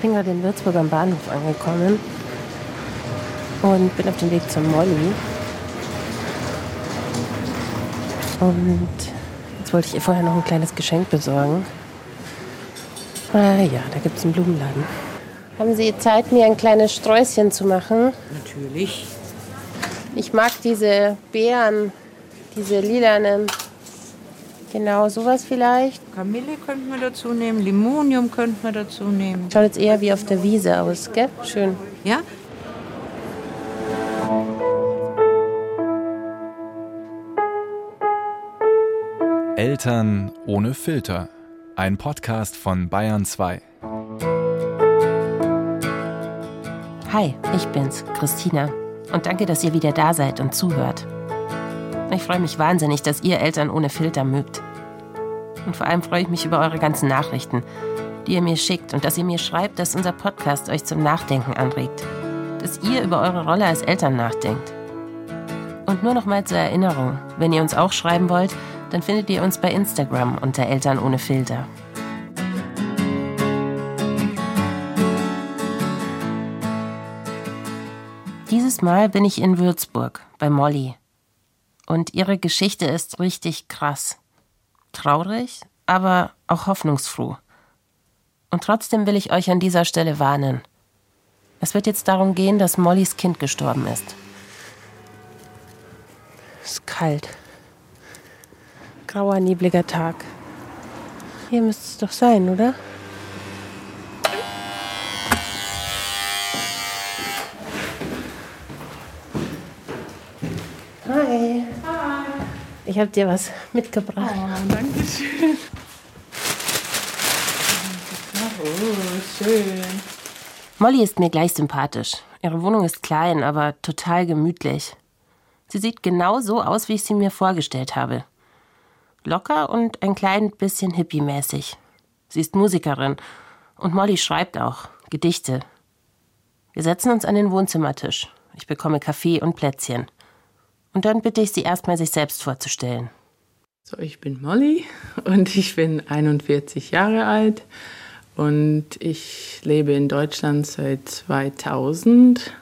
Ich bin gerade in Würzburg am Bahnhof angekommen und bin auf dem Weg zur Molly. Und jetzt wollte ich ihr vorher noch ein kleines Geschenk besorgen. Ah ja, da gibt es einen Blumenladen. Haben Sie Zeit, mir ein kleines Sträußchen zu machen? Natürlich. Ich mag diese Beeren, diese lilanen. Genau, sowas vielleicht. Kamille könnten wir dazu nehmen, Limonium könnten wir dazu nehmen. Schaut jetzt eher wie auf der Wiese aus, gell? Schön. Ja? Eltern ohne Filter. Ein Podcast von Bayern 2. Hi, ich bin's, Christina. Und danke, dass ihr wieder da seid und zuhört. Ich freue mich wahnsinnig, dass ihr Eltern ohne Filter mögt. Und vor allem freue ich mich über eure ganzen Nachrichten, die ihr mir schickt und dass ihr mir schreibt, dass unser Podcast euch zum Nachdenken anregt. Dass ihr über eure Rolle als Eltern nachdenkt. Und nur noch mal zur Erinnerung, wenn ihr uns auch schreiben wollt, dann findet ihr uns bei Instagram unter Eltern ohne Filter. Dieses Mal bin ich in Würzburg bei Molly. Und ihre Geschichte ist richtig krass. Traurig, aber auch hoffnungsfroh. Und trotzdem will ich euch an dieser Stelle warnen. Es wird jetzt darum gehen, dass Mollys Kind gestorben ist. Es ist kalt grauer, nebliger Tag. Hier müsste es doch sein, oder? Hi. Hi. Ich habe dir was mitgebracht. Oh, danke schön. Oh, schön. Molly ist mir gleich sympathisch. Ihre Wohnung ist klein, aber total gemütlich. Sie sieht genau so aus, wie ich sie mir vorgestellt habe. Locker und ein klein bisschen hippie-mäßig. Sie ist Musikerin und Molly schreibt auch Gedichte. Wir setzen uns an den Wohnzimmertisch. Ich bekomme Kaffee und Plätzchen. Und dann bitte ich sie erstmal, sich selbst vorzustellen. So, ich bin Molly und ich bin 41 Jahre alt und ich lebe in Deutschland seit 2000.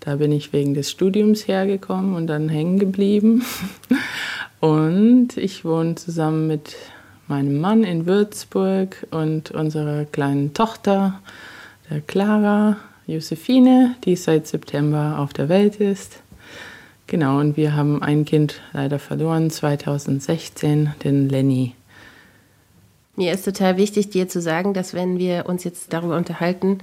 Da bin ich wegen des Studiums hergekommen und dann hängen geblieben. Und ich wohne zusammen mit meinem Mann in Würzburg und unserer kleinen Tochter, der Clara Josephine, die seit September auf der Welt ist. Genau, und wir haben ein Kind leider verloren, 2016, den Lenny. Mir ist total wichtig, dir zu sagen, dass wenn wir uns jetzt darüber unterhalten,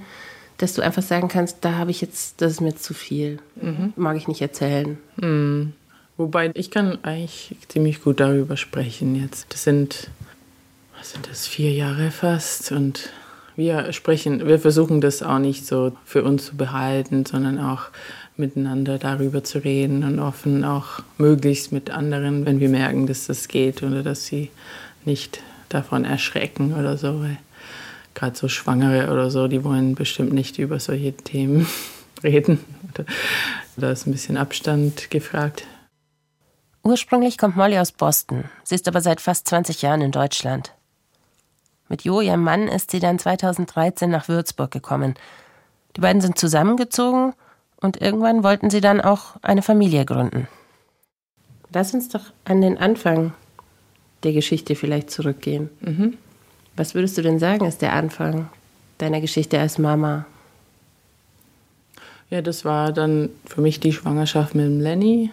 dass du einfach sagen kannst, da habe ich jetzt, das ist mir zu viel. Mhm. Mag ich nicht erzählen. Mhm. Wobei ich kann eigentlich ziemlich gut darüber sprechen jetzt. Das sind, was sind das, vier Jahre fast und wir sprechen, wir versuchen das auch nicht so für uns zu behalten, sondern auch miteinander darüber zu reden und offen auch möglichst mit anderen, wenn wir merken, dass das geht oder dass sie nicht davon erschrecken oder so. Gerade so Schwangere oder so, die wollen bestimmt nicht über solche Themen reden. Da ist ein bisschen Abstand gefragt. Ursprünglich kommt Molly aus Boston. Sie ist aber seit fast 20 Jahren in Deutschland. Mit Jo, ihrem Mann, ist sie dann 2013 nach Würzburg gekommen. Die beiden sind zusammengezogen und irgendwann wollten sie dann auch eine Familie gründen. Lass uns doch an den Anfang der Geschichte vielleicht zurückgehen. Mhm. Was würdest du denn sagen, ist der Anfang deiner Geschichte als Mama? Ja, das war dann für mich die Schwangerschaft mit dem Lenny.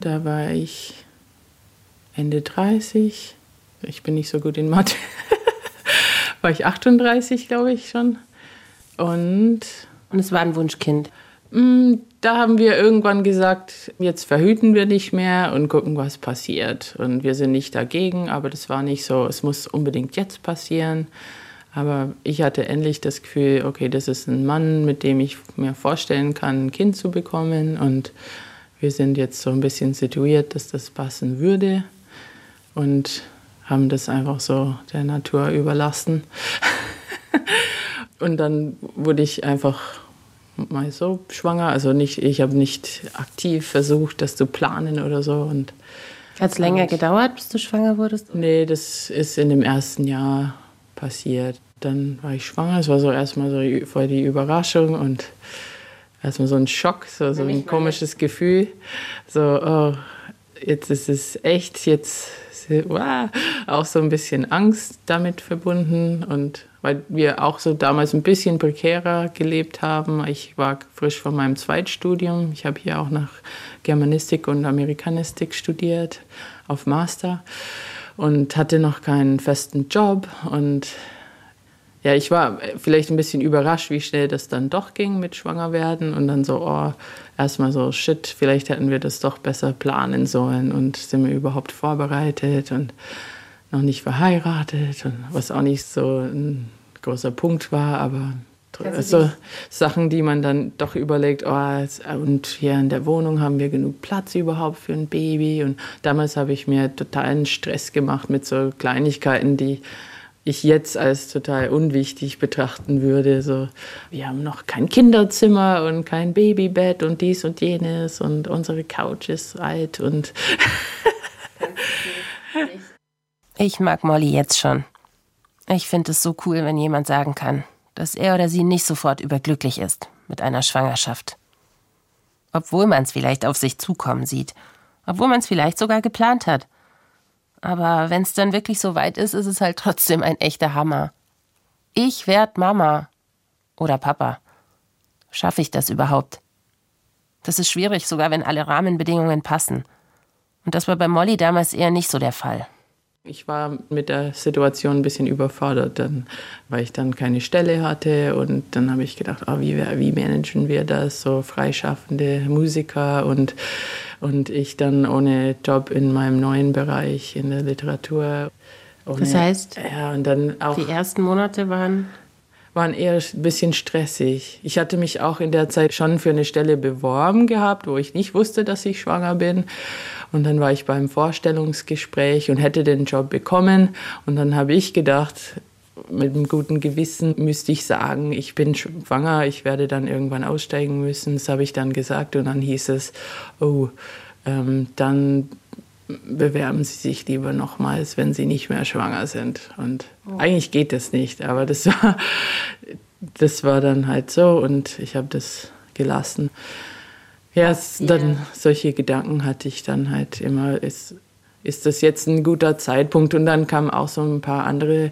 Da war ich Ende 30. Ich bin nicht so gut in Mathe. war ich 38, glaube ich schon. Und. Und es war ein Wunschkind. Mm, da haben wir irgendwann gesagt, jetzt verhüten wir nicht mehr und gucken, was passiert. Und wir sind nicht dagegen, aber das war nicht so, es muss unbedingt jetzt passieren. Aber ich hatte endlich das Gefühl, okay, das ist ein Mann, mit dem ich mir vorstellen kann, ein Kind zu bekommen. Und wir sind jetzt so ein bisschen situiert, dass das passen würde und haben das einfach so der Natur überlassen. und dann wurde ich einfach mal so schwanger. Also nicht, ich habe nicht aktiv versucht, das zu planen oder so. Und Hat es länger gedauert, bis du schwanger wurdest? Nee, das ist in dem ersten Jahr passiert. Dann war ich schwanger. Es war so erstmal so voll die Überraschung und erstmal so ein Schock, so, so ein komisches Gefühl. So, oh, jetzt ist es echt, jetzt wow, auch so ein bisschen Angst damit verbunden und weil wir auch so damals ein bisschen prekärer gelebt haben. Ich war frisch von meinem Zweitstudium. Ich habe hier auch nach Germanistik und Amerikanistik studiert auf Master und hatte noch keinen festen Job und ja, ich war vielleicht ein bisschen überrascht, wie schnell das dann doch ging mit Schwangerwerden und dann so, oh, erstmal so, shit, vielleicht hätten wir das doch besser planen sollen und sind wir überhaupt vorbereitet und noch nicht verheiratet und was auch nicht so ein großer Punkt war, aber so Sachen, die man dann doch überlegt, oh, und hier in der Wohnung haben wir genug Platz überhaupt für ein Baby und damals habe ich mir totalen Stress gemacht mit so Kleinigkeiten, die ich jetzt als total unwichtig betrachten würde. So, wir haben noch kein Kinderzimmer und kein Babybett und dies und jenes und unsere Couch ist alt und. ich mag Molly jetzt schon. Ich finde es so cool, wenn jemand sagen kann, dass er oder sie nicht sofort überglücklich ist mit einer Schwangerschaft. Obwohl man es vielleicht auf sich zukommen sieht, obwohl man es vielleicht sogar geplant hat. Aber wenn es dann wirklich so weit ist, ist es halt trotzdem ein echter Hammer. Ich werd Mama. Oder Papa. Schaffe ich das überhaupt? Das ist schwierig, sogar wenn alle Rahmenbedingungen passen. Und das war bei Molly damals eher nicht so der Fall. Ich war mit der Situation ein bisschen überfordert, dann, weil ich dann keine Stelle hatte. Und dann habe ich gedacht, oh, wie, wie managen wir das, so freischaffende Musiker und, und ich dann ohne Job in meinem neuen Bereich in der Literatur. Ohne, das heißt, ja, und dann auch, die ersten Monate waren waren eher ein bisschen stressig. Ich hatte mich auch in der Zeit schon für eine Stelle beworben gehabt, wo ich nicht wusste, dass ich schwanger bin. Und dann war ich beim Vorstellungsgespräch und hätte den Job bekommen. Und dann habe ich gedacht, mit einem guten Gewissen müsste ich sagen, ich bin schwanger, ich werde dann irgendwann aussteigen müssen. Das habe ich dann gesagt und dann hieß es, oh, ähm, dann bewerben Sie sich lieber nochmals, wenn Sie nicht mehr schwanger sind. Und oh. eigentlich geht das nicht, aber das war, das war dann halt so und ich habe das gelassen. Ja, dann solche Gedanken hatte ich dann halt immer, ist, ist das jetzt ein guter Zeitpunkt? Und dann kamen auch so ein paar andere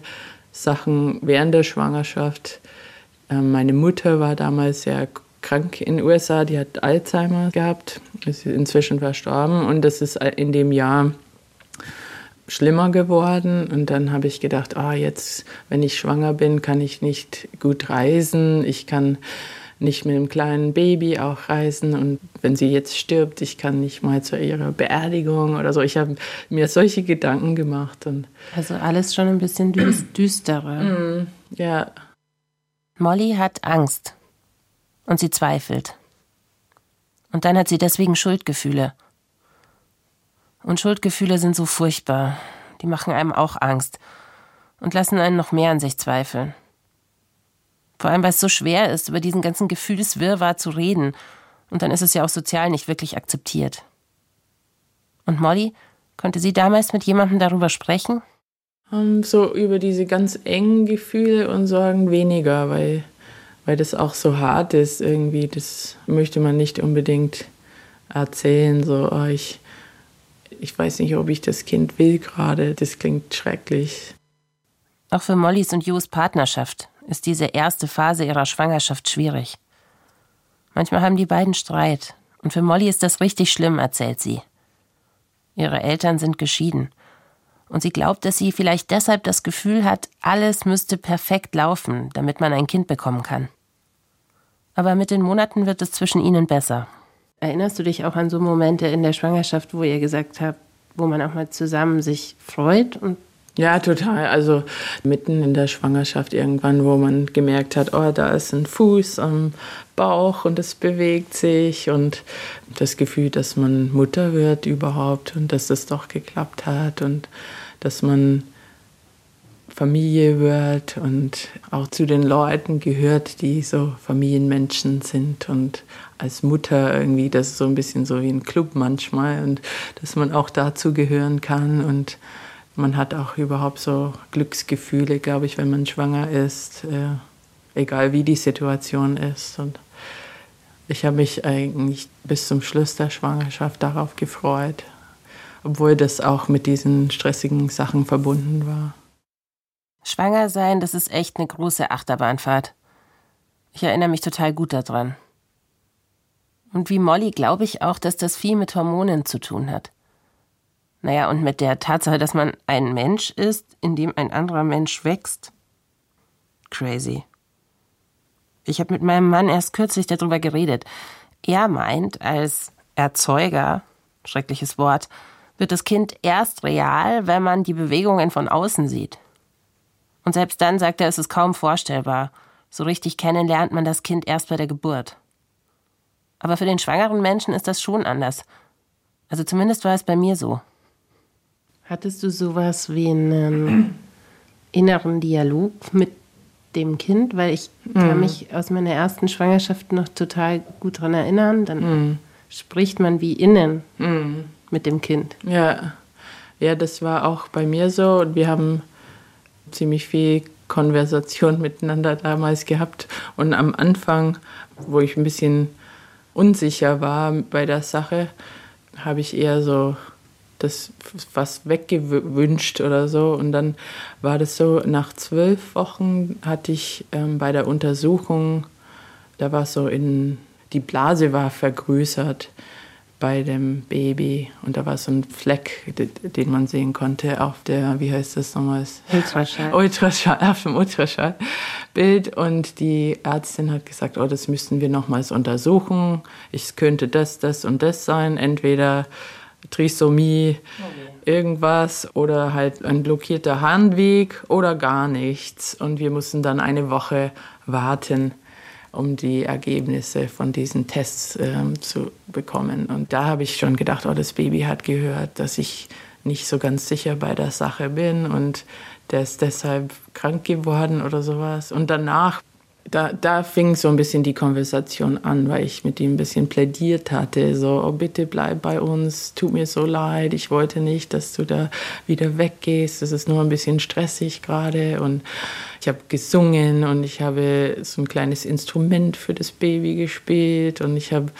Sachen während der Schwangerschaft. Ähm, meine Mutter war damals sehr krank in den USA, die hat Alzheimer gehabt, ist inzwischen verstorben und das ist in dem Jahr schlimmer geworden und dann habe ich gedacht, ah, jetzt, wenn ich schwanger bin, kann ich nicht gut reisen, ich kann nicht mit einem kleinen Baby auch reisen. Und wenn sie jetzt stirbt, ich kann nicht mal zu ihrer Beerdigung oder so. Ich habe mir solche Gedanken gemacht. Und also alles schon ein bisschen düsterer. Mm, ja. Molly hat Angst und sie zweifelt. Und dann hat sie deswegen Schuldgefühle. Und Schuldgefühle sind so furchtbar. Die machen einem auch Angst und lassen einen noch mehr an sich zweifeln. Vor allem, weil es so schwer ist, über diesen ganzen Gefühlswirrwarr zu reden. Und dann ist es ja auch sozial nicht wirklich akzeptiert. Und Molly, konnte sie damals mit jemandem darüber sprechen? Um, so über diese ganz engen Gefühle und Sorgen weniger, weil, weil das auch so hart ist irgendwie. Das möchte man nicht unbedingt erzählen. So, oh, ich, ich weiß nicht, ob ich das Kind will gerade. Das klingt schrecklich. Auch für Mollys und Jos Partnerschaft ist diese erste Phase ihrer Schwangerschaft schwierig. Manchmal haben die beiden Streit, und für Molly ist das richtig schlimm, erzählt sie. Ihre Eltern sind geschieden, und sie glaubt, dass sie vielleicht deshalb das Gefühl hat, alles müsste perfekt laufen, damit man ein Kind bekommen kann. Aber mit den Monaten wird es zwischen ihnen besser. Erinnerst du dich auch an so Momente in der Schwangerschaft, wo ihr gesagt habt, wo man auch mal zusammen sich freut und ja, total. Also mitten in der Schwangerschaft irgendwann, wo man gemerkt hat, oh, da ist ein Fuß am Bauch und es bewegt sich und das Gefühl, dass man Mutter wird überhaupt und dass das doch geklappt hat und dass man Familie wird und auch zu den Leuten gehört, die so Familienmenschen sind und als Mutter irgendwie, das ist so ein bisschen so wie ein Club manchmal und dass man auch dazu gehören kann und man hat auch überhaupt so Glücksgefühle, glaube ich, wenn man schwanger ist, äh, egal wie die Situation ist. Und ich habe mich eigentlich bis zum Schluss der Schwangerschaft darauf gefreut, obwohl das auch mit diesen stressigen Sachen verbunden war. Schwanger sein, das ist echt eine große Achterbahnfahrt. Ich erinnere mich total gut daran. Und wie Molly glaube ich auch, dass das viel mit Hormonen zu tun hat. Naja, und mit der Tatsache, dass man ein Mensch ist, in dem ein anderer Mensch wächst. Crazy. Ich habe mit meinem Mann erst kürzlich darüber geredet. Er meint, als Erzeuger, schreckliches Wort, wird das Kind erst real, wenn man die Bewegungen von außen sieht. Und selbst dann sagt er, es ist kaum vorstellbar. So richtig kennen lernt man das Kind erst bei der Geburt. Aber für den schwangeren Menschen ist das schon anders. Also zumindest war es bei mir so. Hattest du sowas wie einen inneren Dialog mit dem Kind? Weil ich mhm. kann mich aus meiner ersten Schwangerschaft noch total gut daran erinnern. Dann mhm. spricht man wie innen mhm. mit dem Kind. Ja. ja, das war auch bei mir so. Und wir haben ziemlich viel Konversation miteinander damals gehabt. Und am Anfang, wo ich ein bisschen unsicher war bei der Sache, habe ich eher so das was weggewünscht oder so. Und dann war das so, nach zwölf Wochen hatte ich ähm, bei der Untersuchung, da war so in, die Blase war vergrößert bei dem Baby und da war so ein Fleck, den man sehen konnte auf der, wie heißt das nochmal? Ultraschall. Ultraschall, auf dem Ultraschallbild und die Ärztin hat gesagt, oh, das müssten wir nochmals untersuchen. Ich könnte das, das und das sein, entweder Trisomie, okay. irgendwas oder halt ein blockierter Harnweg oder gar nichts und wir mussten dann eine Woche warten um die Ergebnisse von diesen Tests ähm, zu bekommen. Und da habe ich schon gedacht, oh, das Baby hat gehört, dass ich nicht so ganz sicher bei der Sache bin und der ist deshalb krank geworden oder sowas. Und danach da, da fing so ein bisschen die Konversation an, weil ich mit ihm ein bisschen plädiert hatte, so, oh bitte bleib bei uns, tut mir so leid, ich wollte nicht, dass du da wieder weggehst, es ist nur ein bisschen stressig gerade. Und ich habe gesungen und ich habe so ein kleines Instrument für das Baby gespielt und ich habe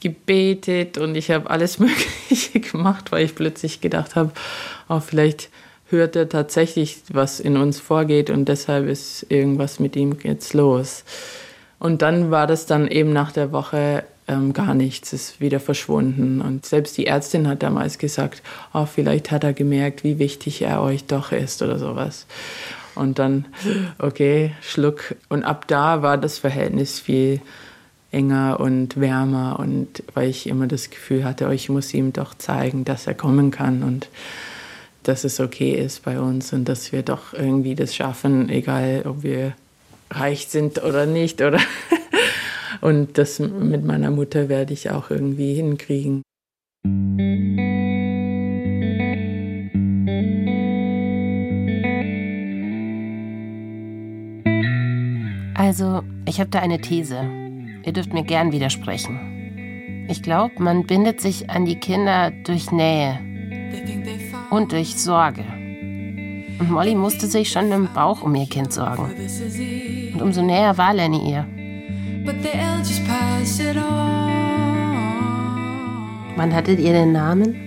gebetet und ich habe alles Mögliche gemacht, weil ich plötzlich gedacht habe, oh, vielleicht hört er tatsächlich, was in uns vorgeht und deshalb ist irgendwas mit ihm jetzt los. Und dann war das dann eben nach der Woche ähm, gar nichts, ist wieder verschwunden. Und selbst die Ärztin hat damals gesagt, oh, vielleicht hat er gemerkt, wie wichtig er euch doch ist oder sowas. Und dann, okay, Schluck. Und ab da war das Verhältnis viel enger und wärmer und weil ich immer das Gefühl hatte, oh, ich muss ihm doch zeigen, dass er kommen kann und dass es okay ist bei uns und dass wir doch irgendwie das schaffen, egal ob wir reich sind oder nicht. Oder und das mit meiner Mutter werde ich auch irgendwie hinkriegen. Also, ich habe da eine These. Ihr dürft mir gern widersprechen. Ich glaube, man bindet sich an die Kinder durch Nähe, und durch Sorge. Und Molly musste sich schon im Bauch um ihr Kind sorgen. Und umso näher war Lenny ihr. Wann hattet ihr den Namen?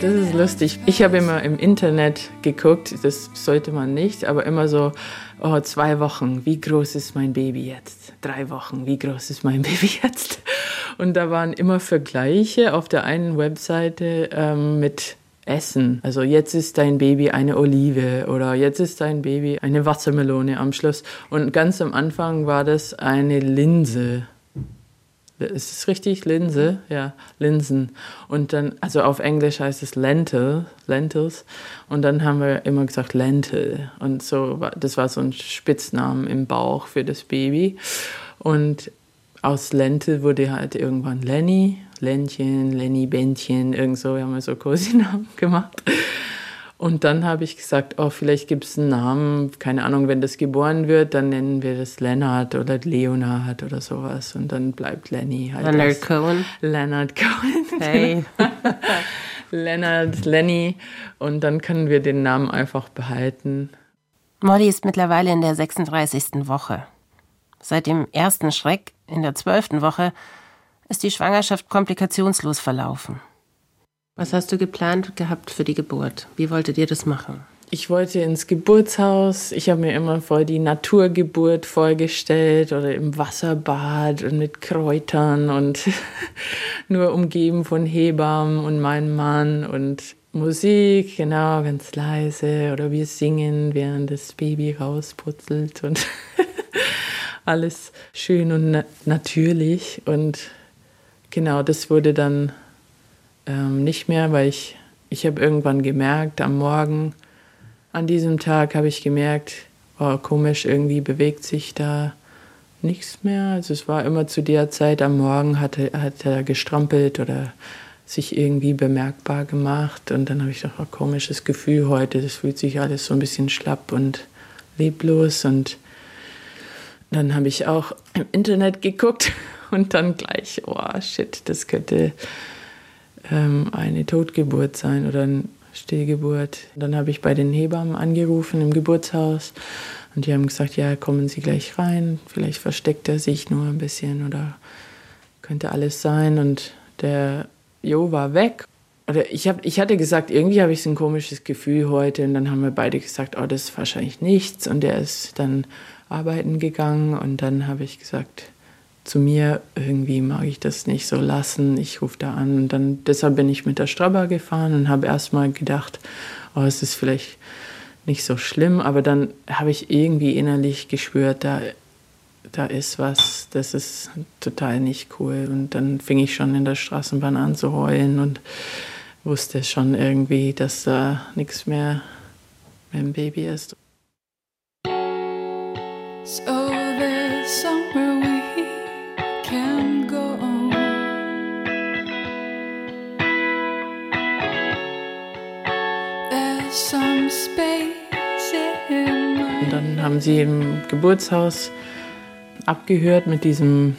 Das ist lustig. Ich habe immer im Internet geguckt, das sollte man nicht, aber immer so, oh, zwei Wochen, wie groß ist mein Baby jetzt? Drei Wochen, wie groß ist mein Baby jetzt? Und da waren immer Vergleiche auf der einen Webseite ähm, mit Essen. Also jetzt ist dein Baby eine Olive oder jetzt ist dein Baby eine Wassermelone am Schluss. Und ganz am Anfang war das eine Linse. Ist es richtig? Linse? Ja, Linsen. Und dann, also auf Englisch heißt es Lentil, Lentils. Und dann haben wir immer gesagt Lentil. Und so, das war so ein Spitznamen im Bauch für das Baby. Und aus Lentil wurde halt irgendwann Lenny Ländchen, Lenny Bändchen, irgend so, wir haben wir so Cosi-Namen gemacht. Und dann habe ich gesagt, oh, vielleicht gibt es einen Namen, keine Ahnung, wenn das geboren wird, dann nennen wir das Lennart oder Leonard oder sowas. Und dann bleibt Lenny halt. Leonard Cohen. Leonard Cohen. Hey. Leonard, Lenny. Und dann können wir den Namen einfach behalten. Molly ist mittlerweile in der 36. Woche. Seit dem ersten Schreck in der 12. Woche ist die Schwangerschaft komplikationslos verlaufen. Was hast du geplant gehabt für die Geburt? Wie wolltet ihr das machen? Ich wollte ins Geburtshaus. Ich habe mir immer voll die Naturgeburt vorgestellt oder im Wasserbad und mit Kräutern und nur umgeben von Hebammen und meinem Mann und Musik, genau, ganz leise oder wir singen, während das Baby rausputzelt und alles schön und na natürlich. Und genau, das wurde dann ähm, nicht mehr, weil ich, ich habe irgendwann gemerkt, am Morgen, an diesem Tag habe ich gemerkt, oh, komisch, irgendwie bewegt sich da nichts mehr. Also es war immer zu der Zeit am Morgen, hat, hat er gestrampelt oder sich irgendwie bemerkbar gemacht. Und dann habe ich gedacht, oh, komisches Gefühl heute, das fühlt sich alles so ein bisschen schlapp und leblos. Und dann habe ich auch im Internet geguckt und dann gleich, oh shit, das könnte ähm, eine Totgeburt sein oder ein Stillgeburt. Dann habe ich bei den Hebammen angerufen im Geburtshaus und die haben gesagt, ja, kommen Sie gleich rein. Vielleicht versteckt er sich nur ein bisschen oder könnte alles sein. Und der Jo war weg. Oder ich, hab, ich hatte gesagt, irgendwie habe ich so ein komisches Gefühl heute. Und dann haben wir beide gesagt, oh, das ist wahrscheinlich nichts. Und er ist dann arbeiten gegangen. Und dann habe ich gesagt, zu mir, irgendwie mag ich das nicht so lassen, ich rufe da an. Und dann, deshalb bin ich mit der Strabber gefahren und habe erstmal gedacht, oh, es ist vielleicht nicht so schlimm, aber dann habe ich irgendwie innerlich gespürt, da, da ist was, das ist total nicht cool. Und dann fing ich schon in der Straßenbahn an zu heulen und wusste schon irgendwie, dass da nichts mehr mit dem Baby ist. So haben sie im Geburtshaus abgehört mit diesem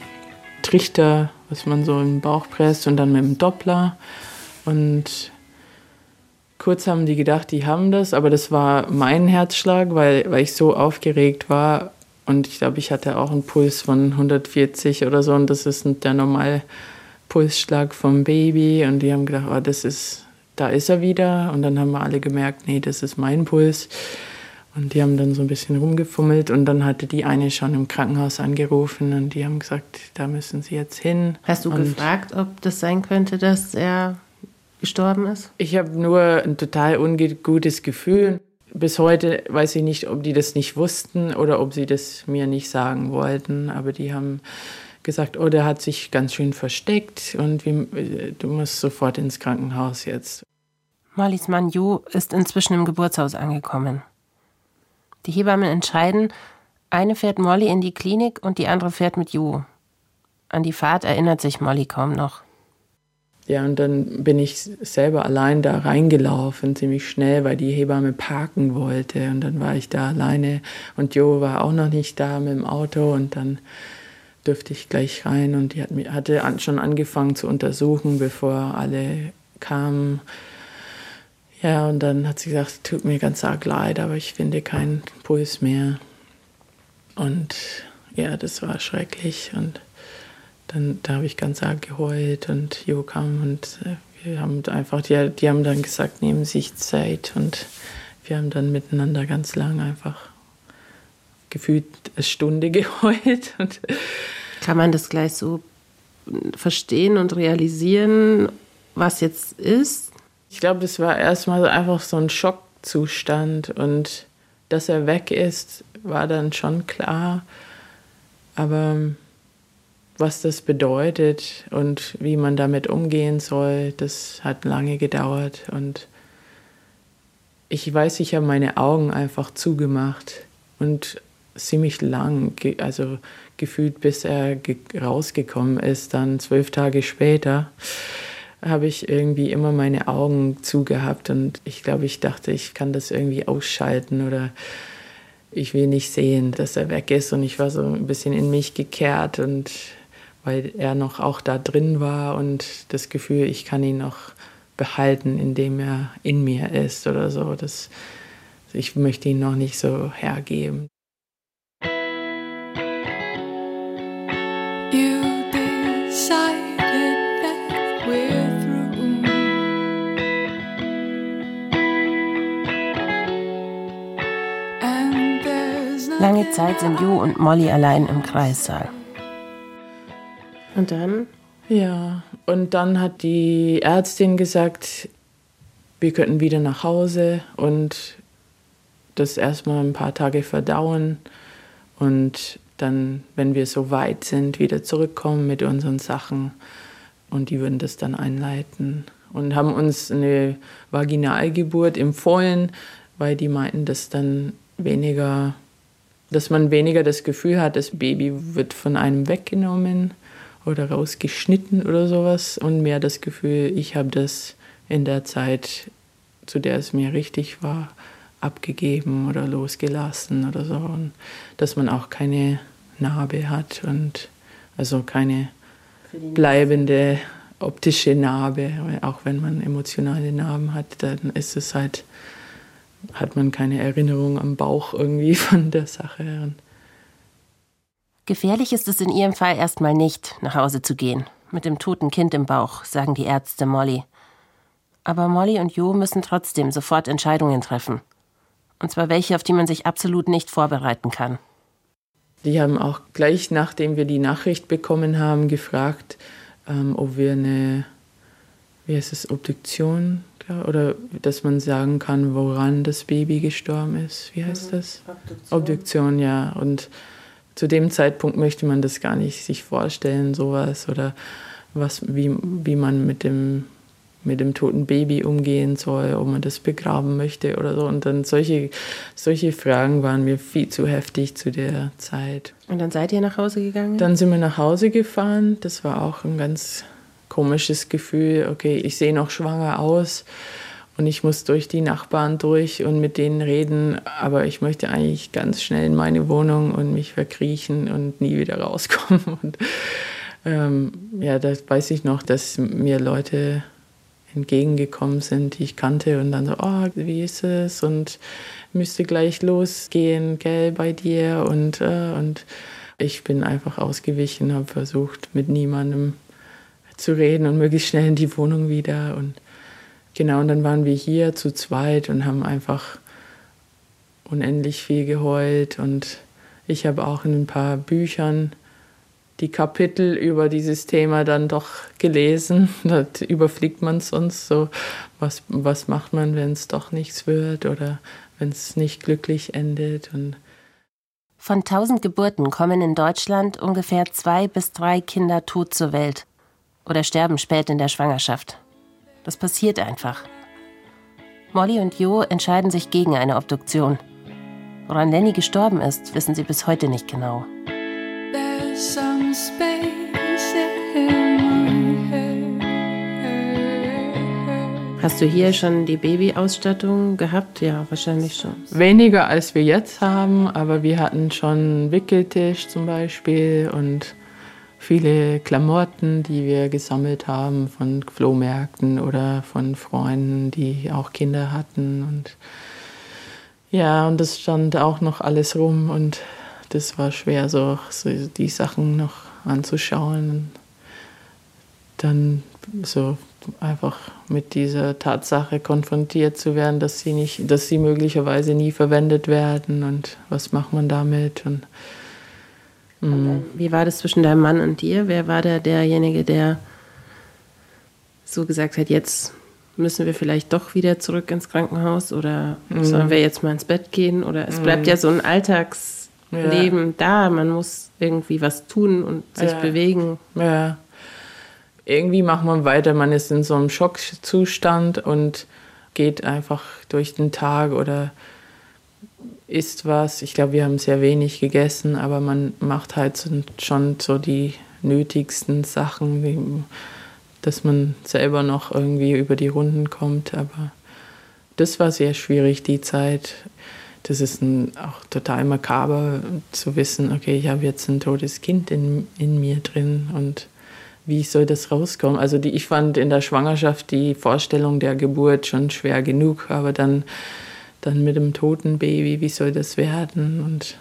Trichter, was man so im Bauch presst und dann mit dem Doppler. Und kurz haben die gedacht, die haben das, aber das war mein Herzschlag, weil, weil ich so aufgeregt war. Und ich glaube, ich hatte auch einen Puls von 140 oder so. Und das ist der normale Pulsschlag vom Baby. Und die haben gedacht, oh, das ist, da ist er wieder. Und dann haben wir alle gemerkt, nee, das ist mein Puls. Und die haben dann so ein bisschen rumgefummelt und dann hatte die eine schon im Krankenhaus angerufen und die haben gesagt, da müssen sie jetzt hin. Hast du und gefragt, ob das sein könnte, dass er gestorben ist? Ich habe nur ein total ungutes Gefühl. Bis heute weiß ich nicht, ob die das nicht wussten oder ob sie das mir nicht sagen wollten, aber die haben gesagt, oh, der hat sich ganz schön versteckt und wie, du musst sofort ins Krankenhaus jetzt. Mollys Mann Jo ist inzwischen im Geburtshaus angekommen. Die Hebammen entscheiden, eine fährt Molly in die Klinik und die andere fährt mit Jo. An die Fahrt erinnert sich Molly kaum noch. Ja, und dann bin ich selber allein da reingelaufen, ziemlich schnell, weil die Hebamme parken wollte. Und dann war ich da alleine und Jo war auch noch nicht da mit dem Auto und dann dürfte ich gleich rein und die hat, hatte schon angefangen zu untersuchen, bevor alle kamen. Ja, und dann hat sie gesagt, tut mir ganz arg leid, aber ich finde keinen Puls mehr. Und ja, das war schrecklich. Und dann da habe ich ganz arg geheult und Jo kam und äh, wir haben einfach, die, die haben dann gesagt, nehmen sich Zeit und wir haben dann miteinander ganz lang einfach gefühlt eine Stunde geheult. Und Kann man das gleich so verstehen und realisieren, was jetzt ist? Ich glaube, das war erstmal einfach so ein Schockzustand und dass er weg ist, war dann schon klar. Aber was das bedeutet und wie man damit umgehen soll, das hat lange gedauert und ich weiß, ich habe meine Augen einfach zugemacht und ziemlich lang, also gefühlt bis er rausgekommen ist, dann zwölf Tage später habe ich irgendwie immer meine Augen zugehabt und ich glaube, ich dachte, ich kann das irgendwie ausschalten oder ich will nicht sehen, dass er weg ist und ich war so ein bisschen in mich gekehrt und weil er noch auch da drin war und das Gefühl, ich kann ihn noch behalten, indem er in mir ist oder so. Das, ich möchte ihn noch nicht so hergeben. Zeit sind Jo und Molly allein im Kreissaal. Und dann? Ja, und dann hat die Ärztin gesagt, wir könnten wieder nach Hause und das erstmal ein paar Tage verdauen und dann, wenn wir so weit sind, wieder zurückkommen mit unseren Sachen und die würden das dann einleiten und haben uns eine Vaginalgeburt empfohlen, weil die meinten, dass dann weniger dass man weniger das Gefühl hat, das Baby wird von einem weggenommen oder rausgeschnitten oder sowas und mehr das Gefühl, ich habe das in der Zeit, zu der es mir richtig war, abgegeben oder losgelassen oder so. Und dass man auch keine Narbe hat und also keine bleibende optische Narbe, auch wenn man emotionale Narben hat, dann ist es halt hat man keine Erinnerung am Bauch irgendwie von der Sache. Gefährlich ist es in ihrem Fall erstmal nicht, nach Hause zu gehen. Mit dem toten Kind im Bauch, sagen die Ärzte Molly. Aber Molly und Jo müssen trotzdem sofort Entscheidungen treffen. Und zwar welche, auf die man sich absolut nicht vorbereiten kann. Die haben auch gleich nachdem wir die Nachricht bekommen haben, gefragt, ähm, ob wir eine, wie heißt es, Obduktion oder dass man sagen kann, woran das Baby gestorben ist. Wie heißt mhm. das? Obduktion. Obduktion, ja. Und zu dem Zeitpunkt möchte man das gar nicht sich vorstellen, sowas oder was, wie, wie man mit dem, mit dem toten Baby umgehen soll, ob man das begraben möchte oder so. Und dann solche, solche Fragen waren mir viel zu heftig zu der Zeit. Und dann seid ihr nach Hause gegangen? Dann sind wir nach Hause gefahren. Das war auch ein ganz komisches Gefühl, okay, ich sehe noch schwanger aus und ich muss durch die Nachbarn durch und mit denen reden, aber ich möchte eigentlich ganz schnell in meine Wohnung und mich verkriechen und nie wieder rauskommen. Und ähm, ja, da weiß ich noch, dass mir Leute entgegengekommen sind, die ich kannte und dann so, oh, wie ist es und müsste gleich losgehen, gell, bei dir und, äh, und ich bin einfach ausgewichen, habe versucht, mit niemandem zu reden und möglichst schnell in die Wohnung wieder. Und genau, und dann waren wir hier zu zweit und haben einfach unendlich viel geheult. Und ich habe auch in ein paar Büchern die Kapitel über dieses Thema dann doch gelesen. Da überfliegt man sonst so. Was, was macht man, wenn es doch nichts wird oder wenn es nicht glücklich endet? Und von 1000 Geburten kommen in Deutschland ungefähr zwei bis drei Kinder tot zur Welt oder sterben spät in der Schwangerschaft. Das passiert einfach. Molly und Jo entscheiden sich gegen eine Obduktion. Woran Lenny gestorben ist, wissen sie bis heute nicht genau. Hast du hier schon die Babyausstattung gehabt? Ja, wahrscheinlich schon. Weniger als wir jetzt haben, aber wir hatten schon einen Wickeltisch zum Beispiel und viele Klamotten, die wir gesammelt haben von Flohmärkten oder von Freunden, die auch Kinder hatten. Und ja, und das stand auch noch alles rum und das war schwer, so, so die Sachen noch anzuschauen. Dann so einfach mit dieser Tatsache konfrontiert zu werden, dass sie nicht, dass sie möglicherweise nie verwendet werden und was macht man damit und Mhm. Wie war das zwischen deinem Mann und dir? Wer war da derjenige, der so gesagt hat, jetzt müssen wir vielleicht doch wieder zurück ins Krankenhaus oder mhm. sollen wir jetzt mal ins Bett gehen? Oder es bleibt mhm. ja so ein Alltagsleben ja. da. Man muss irgendwie was tun und sich ja. bewegen. Ja. Irgendwie macht man weiter. Man ist in so einem Schockzustand und geht einfach durch den Tag oder isst was. Ich glaube, wir haben sehr wenig gegessen, aber man macht halt schon so die nötigsten Sachen, wie, dass man selber noch irgendwie über die Runden kommt. Aber das war sehr schwierig, die Zeit. Das ist ein, auch total makaber zu wissen, okay, ich habe jetzt ein totes Kind in, in mir drin und wie soll das rauskommen? Also die, ich fand in der Schwangerschaft die Vorstellung der Geburt schon schwer genug, aber dann, dann mit dem toten Baby, wie soll das werden? Und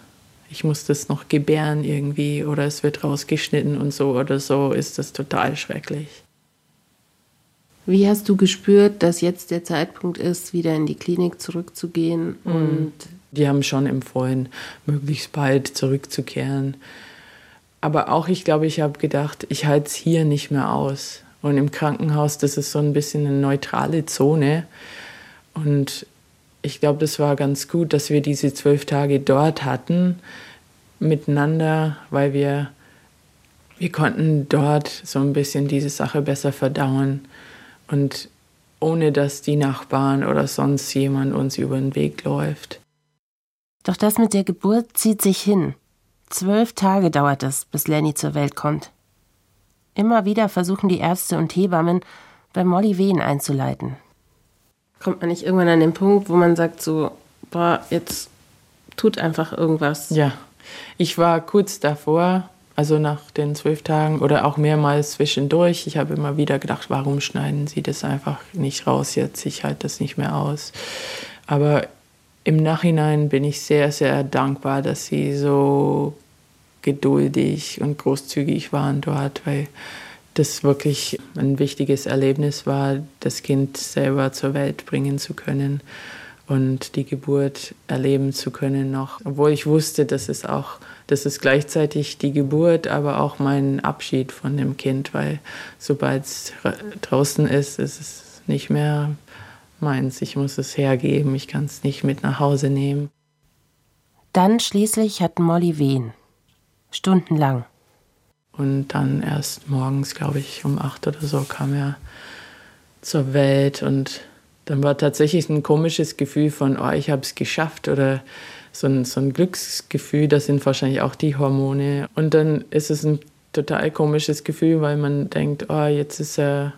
ich muss das noch gebären irgendwie oder es wird rausgeschnitten und so oder so, ist das total schrecklich. Wie hast du gespürt, dass jetzt der Zeitpunkt ist, wieder in die Klinik zurückzugehen? Mhm. Und die haben schon empfohlen, möglichst bald zurückzukehren. Aber auch ich glaube, ich habe gedacht, ich halte es hier nicht mehr aus. Und im Krankenhaus, das ist so ein bisschen eine neutrale Zone. Und ich glaube, das war ganz gut, dass wir diese zwölf Tage dort hatten miteinander, weil wir, wir konnten dort so ein bisschen diese Sache besser verdauen und ohne dass die Nachbarn oder sonst jemand uns über den Weg läuft. Doch das mit der Geburt zieht sich hin. Zwölf Tage dauert es, bis Lenny zur Welt kommt. Immer wieder versuchen die Ärzte und Hebammen, bei Molly Wehen einzuleiten. Kommt man nicht irgendwann an den Punkt, wo man sagt so, boah, jetzt tut einfach irgendwas? Ja, ich war kurz davor, also nach den zwölf Tagen oder auch mehrmals zwischendurch. Ich habe immer wieder gedacht, warum schneiden Sie das einfach nicht raus jetzt? Ich halte das nicht mehr aus. Aber im Nachhinein bin ich sehr, sehr dankbar, dass Sie so geduldig und großzügig waren dort, weil das wirklich ein wichtiges Erlebnis war, das Kind selber zur Welt bringen zu können und die Geburt erleben zu können noch. Obwohl ich wusste, dass es auch, das ist gleichzeitig die Geburt, aber auch mein Abschied von dem Kind, weil sobald es draußen ist, ist es nicht mehr meins. Ich muss es hergeben, ich kann es nicht mit nach Hause nehmen. Dann schließlich hat Molly Wehen. Stundenlang. Und dann erst morgens, glaube ich, um acht oder so kam er zur Welt und dann war tatsächlich ein komisches Gefühl von, oh, ich habe es geschafft oder so ein, so ein Glücksgefühl, das sind wahrscheinlich auch die Hormone. Und dann ist es ein total komisches Gefühl, weil man denkt, oh, jetzt ist er,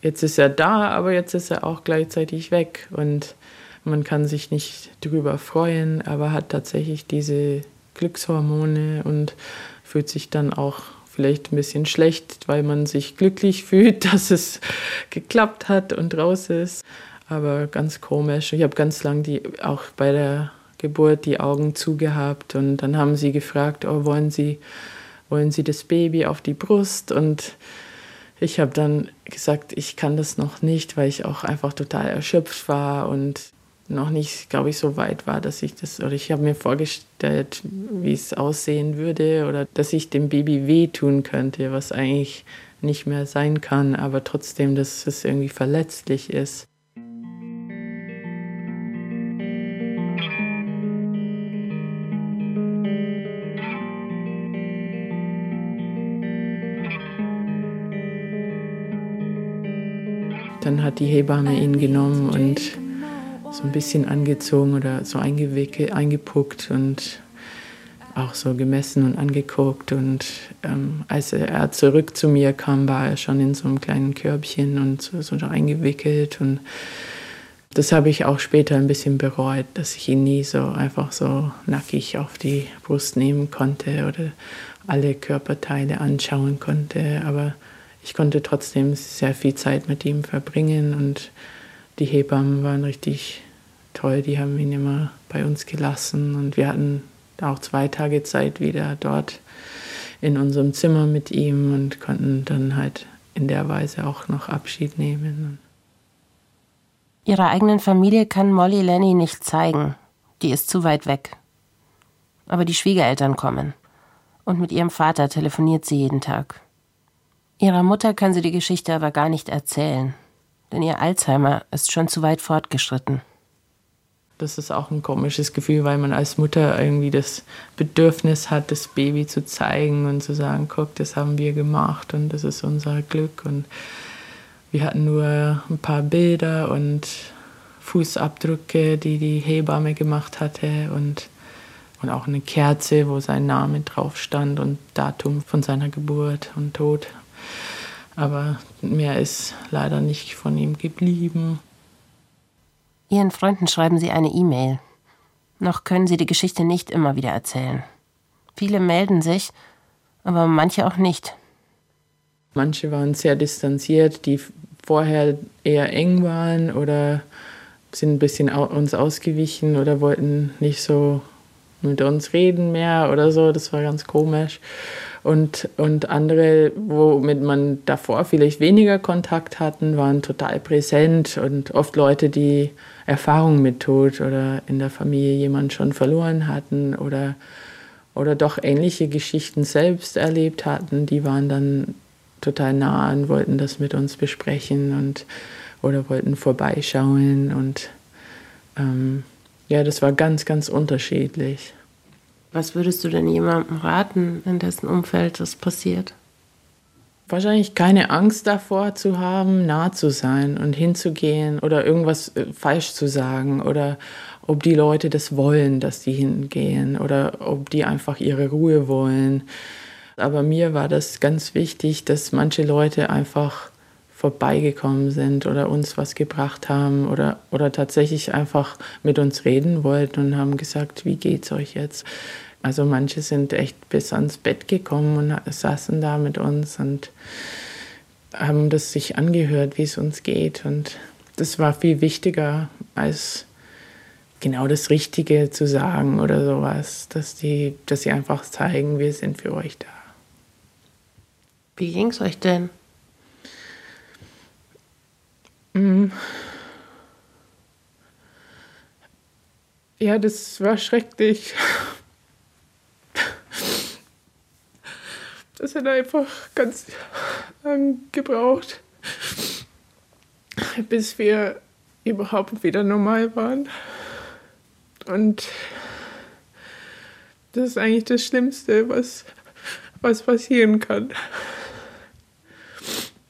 jetzt ist er da, aber jetzt ist er auch gleichzeitig weg. Und man kann sich nicht drüber freuen, aber hat tatsächlich diese Glückshormone und fühlt sich dann auch vielleicht ein bisschen schlecht, weil man sich glücklich fühlt, dass es geklappt hat und raus ist. Aber ganz komisch. Ich habe ganz lang die auch bei der Geburt die Augen zugehabt und dann haben sie gefragt, oh, wollen Sie, wollen Sie das Baby auf die Brust? Und ich habe dann gesagt, ich kann das noch nicht, weil ich auch einfach total erschöpft war und noch nicht, glaube ich, so weit war, dass ich das, oder ich habe mir vorgestellt, wie es aussehen würde oder dass ich dem Baby wehtun könnte, was eigentlich nicht mehr sein kann, aber trotzdem, dass es irgendwie verletzlich ist. Dann hat die Hebamme ihn genommen und so ein bisschen angezogen oder so eingewickelt, eingepuckt und auch so gemessen und angeguckt. Und ähm, als er zurück zu mir kam, war er schon in so einem kleinen Körbchen und so, so eingewickelt. Und das habe ich auch später ein bisschen bereut, dass ich ihn nie so einfach so nackig auf die Brust nehmen konnte oder alle Körperteile anschauen konnte. Aber ich konnte trotzdem sehr viel Zeit mit ihm verbringen und die Hebammen waren richtig toll, die haben ihn immer bei uns gelassen und wir hatten auch zwei Tage Zeit wieder dort in unserem Zimmer mit ihm und konnten dann halt in der Weise auch noch Abschied nehmen. Ihrer eigenen Familie kann Molly Lenny nicht zeigen. Die ist zu weit weg. Aber die Schwiegereltern kommen. Und mit ihrem Vater telefoniert sie jeden Tag. Ihrer Mutter kann sie die Geschichte aber gar nicht erzählen, denn ihr Alzheimer ist schon zu weit fortgeschritten. Das ist auch ein komisches Gefühl, weil man als Mutter irgendwie das Bedürfnis hat, das Baby zu zeigen und zu sagen, guck, das haben wir gemacht und das ist unser Glück. Und wir hatten nur ein paar Bilder und Fußabdrücke, die die Hebamme gemacht hatte und, und auch eine Kerze, wo sein Name drauf stand und Datum von seiner Geburt und Tod. Aber mehr ist leider nicht von ihm geblieben. Ihren Freunden schreiben Sie eine E-Mail. Noch können Sie die Geschichte nicht immer wieder erzählen. Viele melden sich, aber manche auch nicht. Manche waren sehr distanziert, die vorher eher eng waren oder sind ein bisschen uns ausgewichen oder wollten nicht so mit uns reden mehr oder so. Das war ganz komisch. Und, und andere, womit man davor vielleicht weniger Kontakt hatten, waren total präsent und oft Leute, die Erfahrungen mit Tod oder in der Familie jemanden schon verloren hatten oder, oder doch ähnliche Geschichten selbst erlebt hatten, die waren dann total nah und wollten das mit uns besprechen und oder wollten vorbeischauen und ähm, ja, das war ganz, ganz unterschiedlich. Was würdest du denn jemandem raten, in dessen Umfeld das passiert? Wahrscheinlich keine Angst davor zu haben, nah zu sein und hinzugehen oder irgendwas äh, falsch zu sagen oder ob die Leute das wollen, dass die hingehen oder ob die einfach ihre Ruhe wollen. Aber mir war das ganz wichtig, dass manche Leute einfach vorbeigekommen sind oder uns was gebracht haben oder, oder tatsächlich einfach mit uns reden wollten und haben gesagt, wie geht's euch jetzt? Also manche sind echt bis ans Bett gekommen und saßen da mit uns und haben das sich angehört, wie es uns geht. Und das war viel wichtiger als genau das Richtige zu sagen oder sowas, dass, die, dass sie einfach zeigen, wir sind für euch da. Wie ging es euch denn? Mm. Ja, das war schrecklich. Das hat einfach ganz lang gebraucht, bis wir überhaupt wieder normal waren. Und das ist eigentlich das Schlimmste, was, was passieren kann.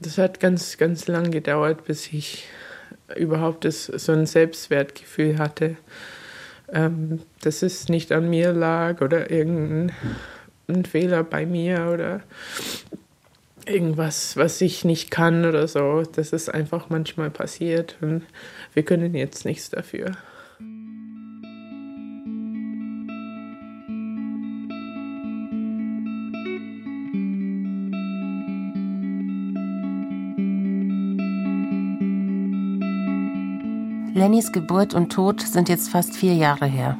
Das hat ganz, ganz lang gedauert, bis ich überhaupt das, so ein Selbstwertgefühl hatte, ähm, dass es nicht an mir lag oder irgendein ein Fehler bei mir oder irgendwas, was ich nicht kann oder so. Das ist einfach manchmal passiert und wir können jetzt nichts dafür. Lennys Geburt und Tod sind jetzt fast vier Jahre her.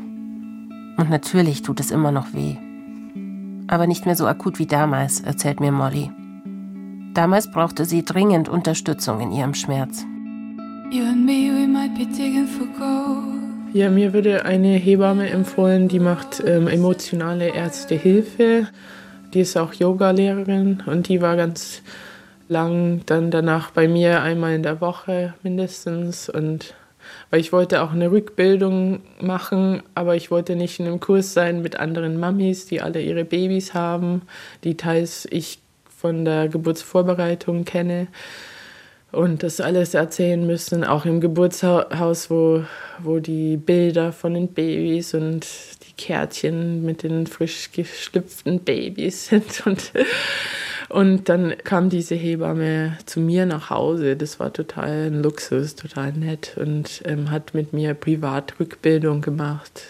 Und natürlich tut es immer noch weh aber nicht mehr so akut wie damals, erzählt mir Molly. Damals brauchte sie dringend Unterstützung in ihrem Schmerz. Ja, mir würde eine Hebamme empfohlen, die macht ähm, emotionale Ärztehilfe. Die ist auch Yoga-Lehrerin und die war ganz lang dann danach bei mir einmal in der Woche mindestens und weil ich wollte auch eine Rückbildung machen, aber ich wollte nicht in einem Kurs sein mit anderen Mamis, die alle ihre Babys haben, die teils ich von der Geburtsvorbereitung kenne und das alles erzählen müssen, auch im Geburtshaus, wo, wo die Bilder von den Babys und die Kärtchen mit den frisch geschlüpften Babys sind. Und und dann kam diese Hebamme zu mir nach Hause. Das war total ein Luxus, total nett und ähm, hat mit mir Privatrückbildung gemacht.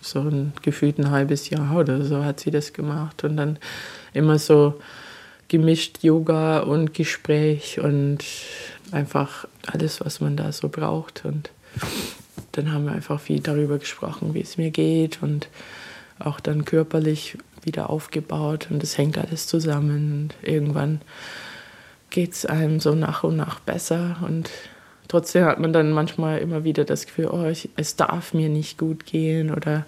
So ein gefühlt ein halbes Jahr oder so hat sie das gemacht. Und dann immer so gemischt Yoga und Gespräch und einfach alles, was man da so braucht. Und dann haben wir einfach viel darüber gesprochen, wie es mir geht und auch dann körperlich wieder aufgebaut und es hängt alles zusammen und irgendwann geht es einem so nach und nach besser und trotzdem hat man dann manchmal immer wieder das Gefühl, oh, ich, es darf mir nicht gut gehen oder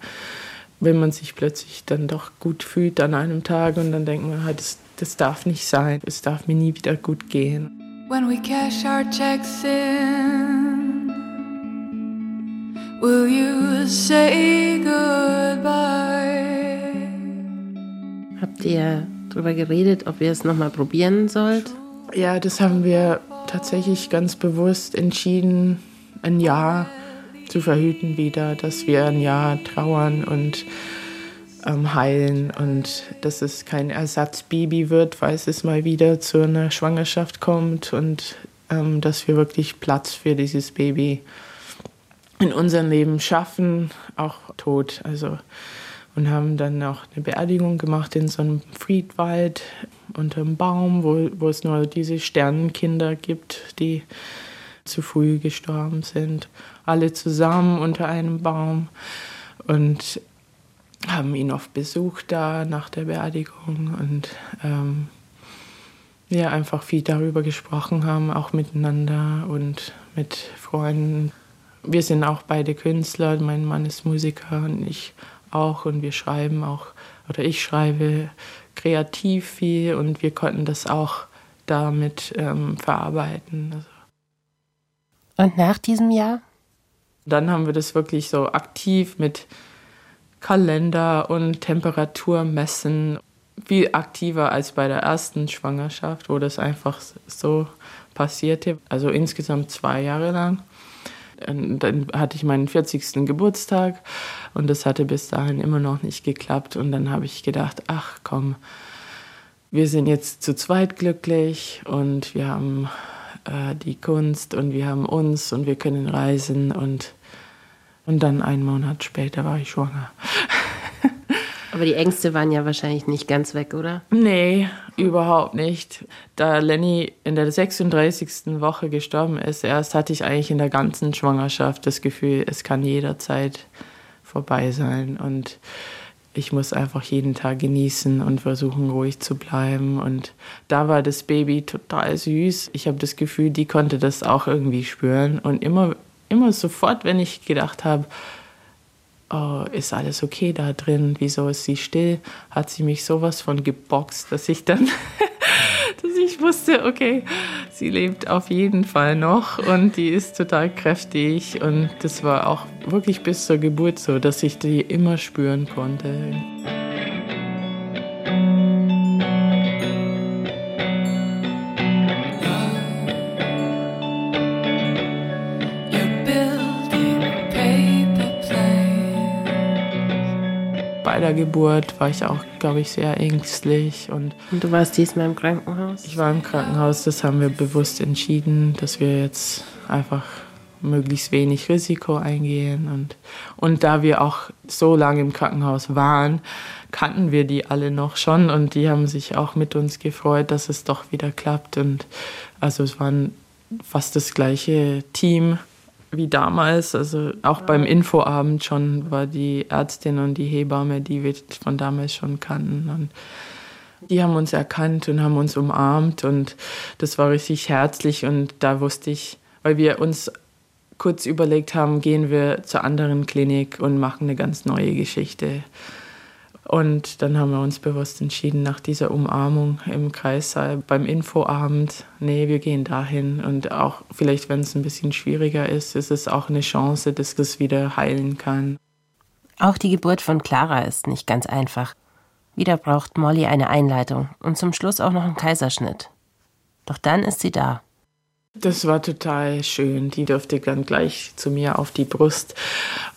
wenn man sich plötzlich dann doch gut fühlt an einem Tag und dann denkt man, halt, das, das darf nicht sein, es darf mir nie wieder gut gehen. When we cash our checks in, will you say goodbye? Habt ihr darüber geredet, ob ihr es nochmal probieren sollt? Ja, das haben wir tatsächlich ganz bewusst entschieden, ein Jahr zu verhüten wieder, dass wir ein Jahr trauern und ähm, heilen und dass es kein Ersatzbaby wird, falls es mal wieder zu einer Schwangerschaft kommt und ähm, dass wir wirklich Platz für dieses Baby in unserem Leben schaffen, auch tot. Also und haben dann auch eine Beerdigung gemacht in so einem Friedwald unterm Baum, wo, wo es nur diese Sternenkinder gibt, die zu früh gestorben sind. Alle zusammen unter einem Baum und haben ihn oft besucht da nach der Beerdigung und ähm, ja, einfach viel darüber gesprochen haben, auch miteinander und mit Freunden. Wir sind auch beide Künstler, mein Mann ist Musiker und ich auch und wir schreiben auch, oder ich schreibe kreativ viel und wir konnten das auch damit ähm, verarbeiten. Also. Und nach diesem Jahr? Dann haben wir das wirklich so aktiv mit Kalender und Temperatur messen. Viel aktiver als bei der ersten Schwangerschaft, wo das einfach so passierte. Also insgesamt zwei Jahre lang. Und dann hatte ich meinen 40. Geburtstag und das hatte bis dahin immer noch nicht geklappt. Und dann habe ich gedacht, ach komm, wir sind jetzt zu zweit glücklich und wir haben äh, die Kunst und wir haben uns und wir können reisen und und dann einen Monat später war ich schwanger. Aber die Ängste waren ja wahrscheinlich nicht ganz weg, oder? Nee, überhaupt nicht. Da Lenny in der 36. Woche gestorben ist, erst hatte ich eigentlich in der ganzen Schwangerschaft das Gefühl, es kann jederzeit vorbei sein. Und ich muss einfach jeden Tag genießen und versuchen, ruhig zu bleiben. Und da war das Baby total süß. Ich habe das Gefühl, die konnte das auch irgendwie spüren. Und immer immer sofort, wenn ich gedacht habe, oh, ist alles okay da drin, wieso ist sie still, hat sie mich sowas von geboxt, dass ich dann, dass ich wusste, okay, sie lebt auf jeden Fall noch und die ist total kräftig und das war auch wirklich bis zur Geburt so, dass ich die immer spüren konnte. Geburt war ich auch, glaube ich, sehr ängstlich. Und, und du warst diesmal im Krankenhaus? Ich war im Krankenhaus, das haben wir bewusst entschieden, dass wir jetzt einfach möglichst wenig Risiko eingehen. Und, und da wir auch so lange im Krankenhaus waren, kannten wir die alle noch schon und die haben sich auch mit uns gefreut, dass es doch wieder klappt. Und also es waren fast das gleiche Team wie damals. Also auch beim Infoabend schon war die Ärztin und die Hebamme, die wir von damals schon kannten. Und die haben uns erkannt und haben uns umarmt und das war richtig herzlich und da wusste ich, weil wir uns kurz überlegt haben, gehen wir zur anderen Klinik und machen eine ganz neue Geschichte. Und dann haben wir uns bewusst entschieden, nach dieser Umarmung im Kreissaal beim Infoabend, nee, wir gehen dahin. Und auch vielleicht, wenn es ein bisschen schwieriger ist, ist es auch eine Chance, dass das wieder heilen kann. Auch die Geburt von Clara ist nicht ganz einfach. Wieder braucht Molly eine Einleitung und zum Schluss auch noch einen Kaiserschnitt. Doch dann ist sie da. Das war total schön. Die durfte dann gleich zu mir auf die Brust.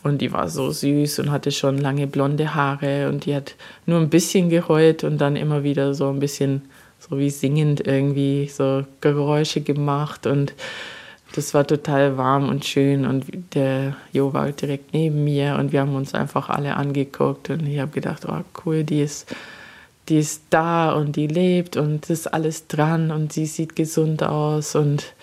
Und die war so süß und hatte schon lange blonde Haare. Und die hat nur ein bisschen geheult und dann immer wieder so ein bisschen so wie singend irgendwie so Geräusche gemacht. Und das war total warm und schön. Und der Jo war direkt neben mir. Und wir haben uns einfach alle angeguckt. Und ich habe gedacht, oh cool, die ist die ist da und die lebt und ist alles dran und sie sieht gesund aus und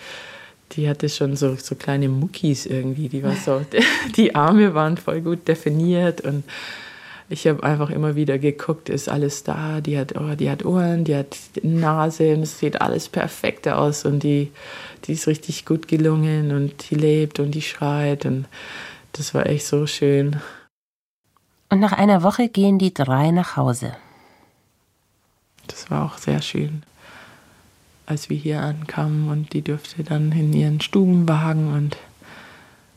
die hatte schon so, so kleine Muckis irgendwie, die war so, die Arme waren voll gut definiert und ich habe einfach immer wieder geguckt, ist alles da, die hat, oh, die hat Ohren, die hat Nase und es sieht alles perfekt aus und die, die ist richtig gut gelungen und die lebt und die schreit und das war echt so schön. Und nach einer Woche gehen die drei nach Hause. Das war auch sehr schön, als wir hier ankamen und die dürfte dann in ihren Stubenwagen und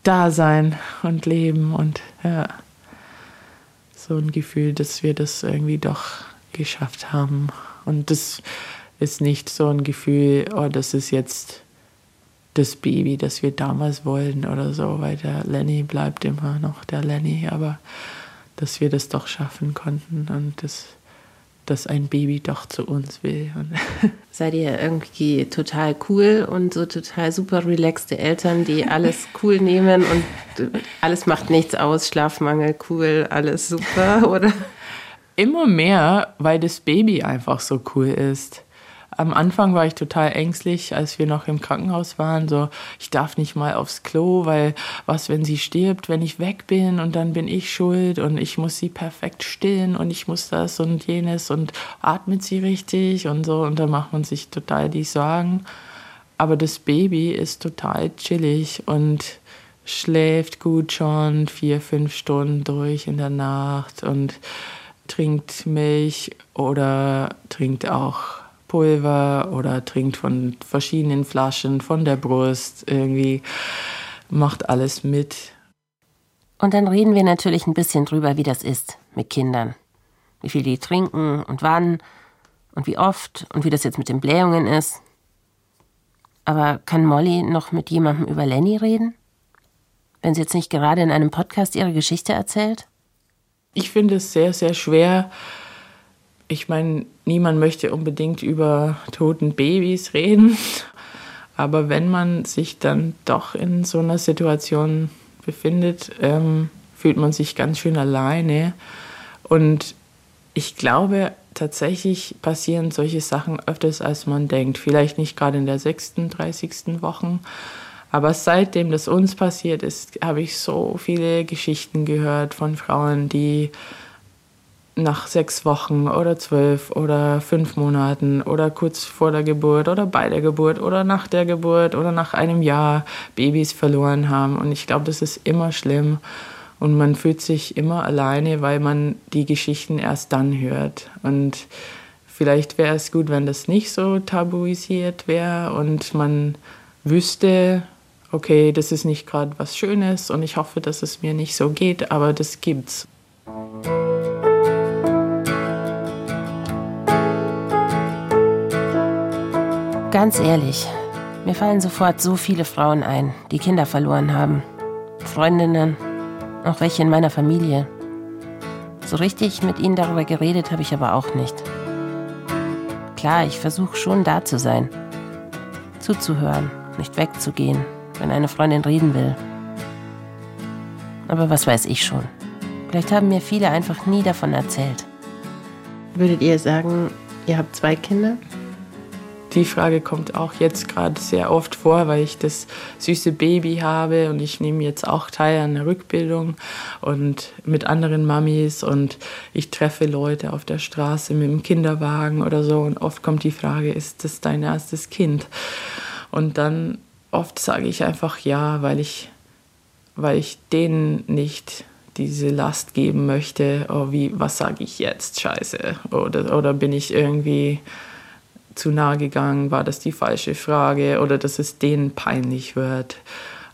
da sein und leben und ja, so ein Gefühl, dass wir das irgendwie doch geschafft haben. Und das ist nicht so ein Gefühl, oh, das ist jetzt das Baby, das wir damals wollten oder so, weil der Lenny bleibt immer noch der Lenny, aber dass wir das doch schaffen konnten und das dass ein Baby doch zu uns will. Seid ihr irgendwie total cool und so total super relaxte Eltern, die alles cool nehmen und alles macht nichts aus, Schlafmangel cool, alles super, oder? Immer mehr, weil das Baby einfach so cool ist. Am Anfang war ich total ängstlich, als wir noch im Krankenhaus waren. So, ich darf nicht mal aufs Klo, weil was, wenn sie stirbt, wenn ich weg bin und dann bin ich schuld und ich muss sie perfekt stillen und ich muss das und jenes und atmet sie richtig und so. Und da macht man sich total die Sorgen. Aber das Baby ist total chillig und schläft gut schon vier, fünf Stunden durch in der Nacht und trinkt Milch oder trinkt auch Pulver oder trinkt von verschiedenen Flaschen, von der Brust, irgendwie macht alles mit. Und dann reden wir natürlich ein bisschen drüber, wie das ist mit Kindern. Wie viel die trinken und wann und wie oft und wie das jetzt mit den Blähungen ist. Aber kann Molly noch mit jemandem über Lenny reden? Wenn sie jetzt nicht gerade in einem Podcast ihre Geschichte erzählt? Ich finde es sehr, sehr schwer, ich meine, niemand möchte unbedingt über toten Babys reden, aber wenn man sich dann doch in so einer Situation befindet, ähm, fühlt man sich ganz schön alleine. Und ich glaube, tatsächlich passieren solche Sachen öfters, als man denkt. Vielleicht nicht gerade in der 36. Woche, aber seitdem das uns passiert ist, habe ich so viele Geschichten gehört von Frauen, die nach sechs Wochen oder zwölf oder fünf Monaten oder kurz vor der Geburt oder bei der Geburt oder nach der Geburt oder nach einem Jahr Babys verloren haben. Und ich glaube, das ist immer schlimm. Und man fühlt sich immer alleine, weil man die Geschichten erst dann hört. Und vielleicht wäre es gut, wenn das nicht so tabuisiert wäre und man wüsste, okay, das ist nicht gerade was Schönes und ich hoffe, dass es mir nicht so geht, aber das gibt's. Ganz ehrlich, mir fallen sofort so viele Frauen ein, die Kinder verloren haben. Freundinnen, auch welche in meiner Familie. So richtig mit ihnen darüber geredet habe ich aber auch nicht. Klar, ich versuche schon da zu sein. Zuzuhören, nicht wegzugehen, wenn eine Freundin reden will. Aber was weiß ich schon. Vielleicht haben mir viele einfach nie davon erzählt. Würdet ihr sagen, ihr habt zwei Kinder? Die Frage kommt auch jetzt gerade sehr oft vor, weil ich das süße Baby habe und ich nehme jetzt auch teil an der Rückbildung und mit anderen Mamis und ich treffe Leute auf der Straße mit dem Kinderwagen oder so und oft kommt die Frage, ist das dein erstes Kind? Und dann oft sage ich einfach ja, weil ich, weil ich denen nicht diese Last geben möchte, oh, wie, was sage ich jetzt, scheiße, oder, oder bin ich irgendwie zu nah gegangen? War das die falsche Frage oder dass es denen peinlich wird?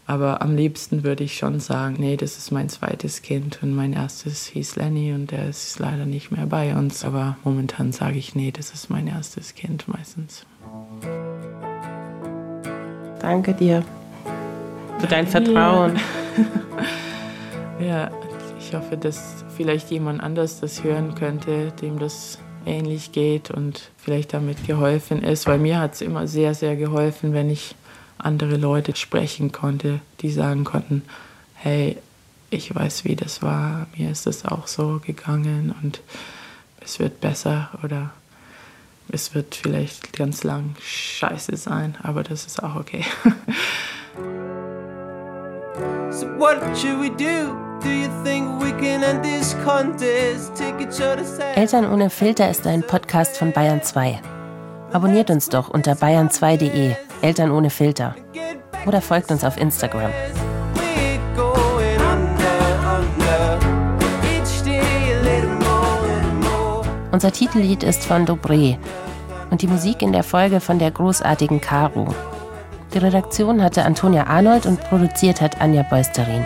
Aber am liebsten würde ich schon sagen, nee, das ist mein zweites Kind und mein erstes hieß Lenny und der ist leider nicht mehr bei uns. Aber momentan sage ich, nee, das ist mein erstes Kind meistens. Danke dir für dein Vertrauen. ja, ich hoffe, dass vielleicht jemand anders das hören könnte, dem das ähnlich geht und vielleicht damit geholfen ist, weil mir hat es immer sehr, sehr geholfen, wenn ich andere Leute sprechen konnte, die sagen konnten, hey, ich weiß, wie das war, mir ist es auch so gegangen und es wird besser oder es wird vielleicht ganz lang scheiße sein, aber das ist auch okay. so what should we do? Eltern ohne Filter ist ein Podcast von Bayern 2. Abonniert uns doch unter bayern2.de, Eltern ohne Filter. Oder folgt uns auf Instagram. Unser Titellied ist von Dobré und die Musik in der Folge von der großartigen Caro. Die Redaktion hatte Antonia Arnold und produziert hat Anja Beusterin.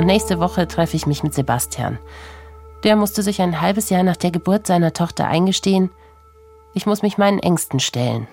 Und nächste Woche treffe ich mich mit Sebastian. Der musste sich ein halbes Jahr nach der Geburt seiner Tochter eingestehen, ich muss mich meinen Ängsten stellen.